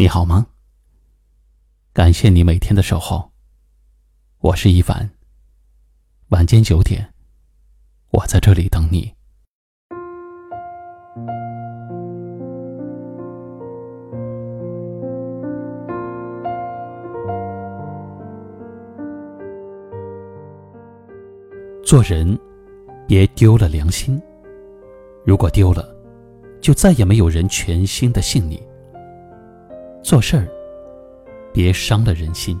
你好吗？感谢你每天的守候。我是一凡。晚间九点，我在这里等你。做人，别丢了良心。如果丢了，就再也没有人全心的信你。做事儿，别伤了人心。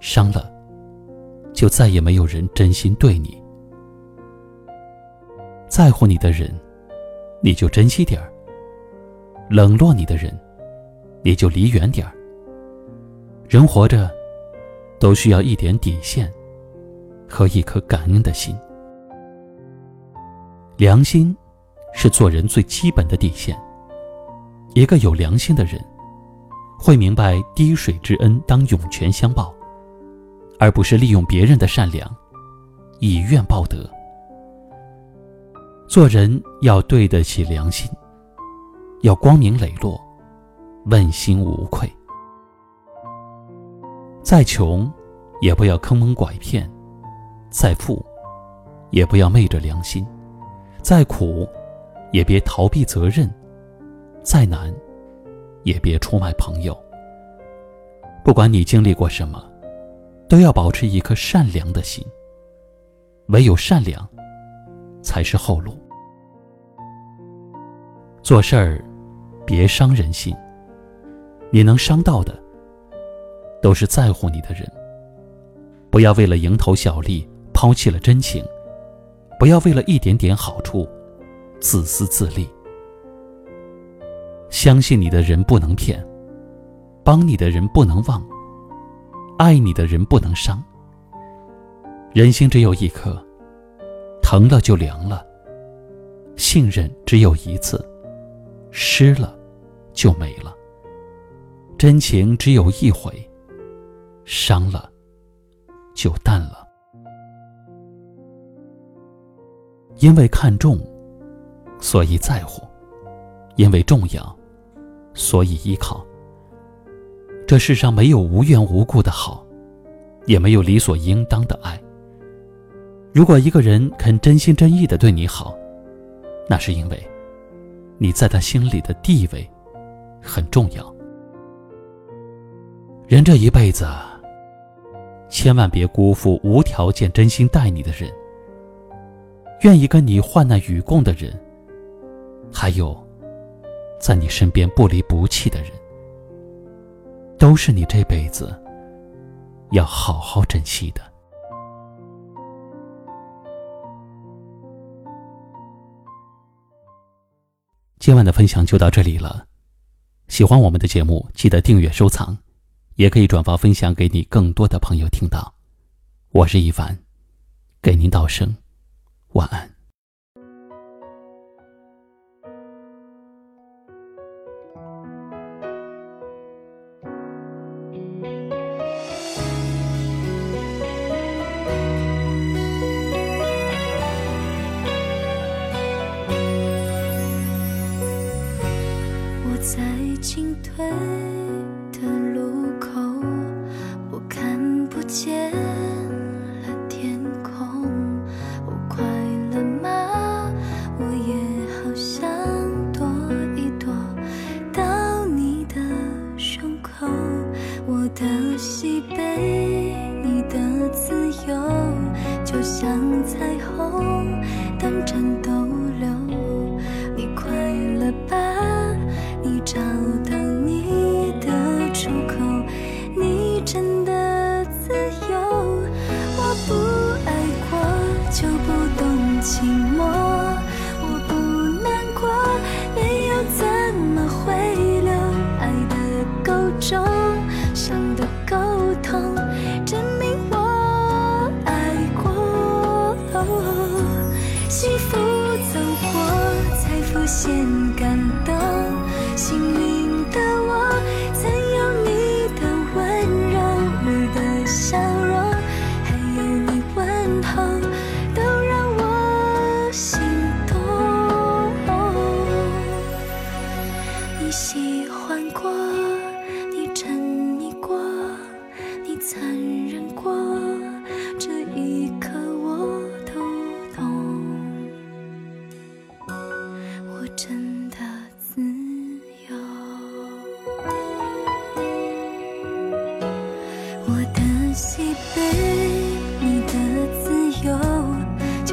伤了，就再也没有人真心对你。在乎你的人，你就珍惜点儿；冷落你的人，你就离远点儿。人活着，都需要一点底线和一颗感恩的心。良心，是做人最基本的底线。一个有良心的人。会明白滴水之恩当涌泉相报，而不是利用别人的善良，以怨报德。做人要对得起良心，要光明磊落，问心无愧。再穷，也不要坑蒙拐骗；再富，也不要昧着良心；再苦，也别逃避责任；再难。也别出卖朋友。不管你经历过什么，都要保持一颗善良的心。唯有善良，才是后路。做事儿，别伤人心。你能伤到的，都是在乎你的人。不要为了蝇头小利抛弃了真情，不要为了一点点好处自私自利。相信你的人不能骗，帮你的人不能忘，爱你的人不能伤。人心只有一颗，疼了就凉了；信任只有一次，失了就没了；真情只有一回，伤了就淡了。因为看重，所以在乎；因为重要。所以依靠。这世上没有无缘无故的好，也没有理所应当的爱。如果一个人肯真心真意的对你好，那是因为你在他心里的地位很重要。人这一辈子，千万别辜负无条件真心待你的人，愿意跟你患难与共的人，还有。在你身边不离不弃的人，都是你这辈子要好好珍惜的。今晚的分享就到这里了，喜欢我们的节目，记得订阅收藏，也可以转发分享给你更多的朋友听到。我是一凡，给您道声晚安。进退的路口，我看不见了天空。我快乐吗？我也好想躲一躲到你的胸口。我的喜悲，你的自由，就像彩虹等战斗流。寂寞，我不难过，你又怎么会留？爱的够重，伤的够痛，证明我爱过。幸福走过才浮现。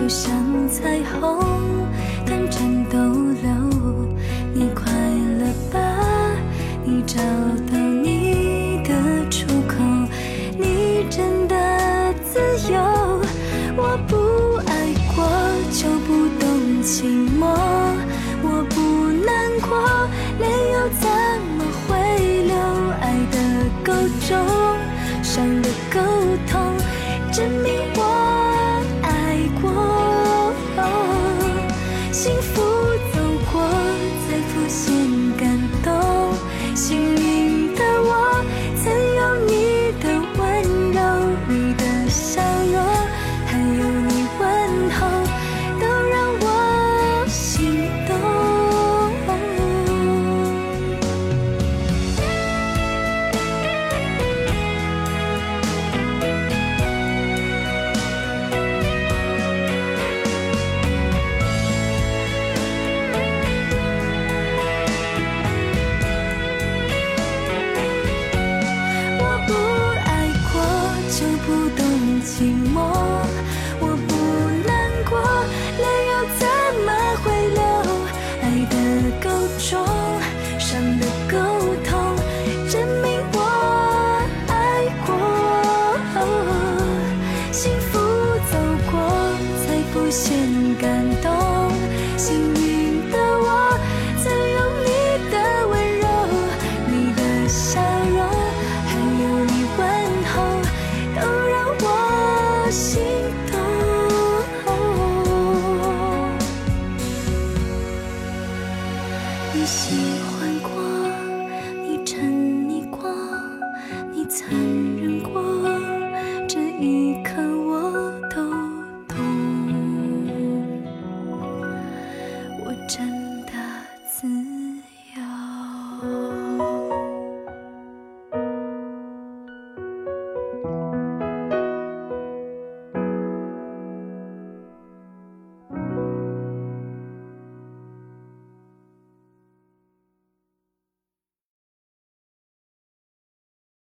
像彩虹。不懂寂寞，我不难过，泪又怎么会流？爱的够重，伤的够痛，证明我爱过。幸福走过，才不显感动。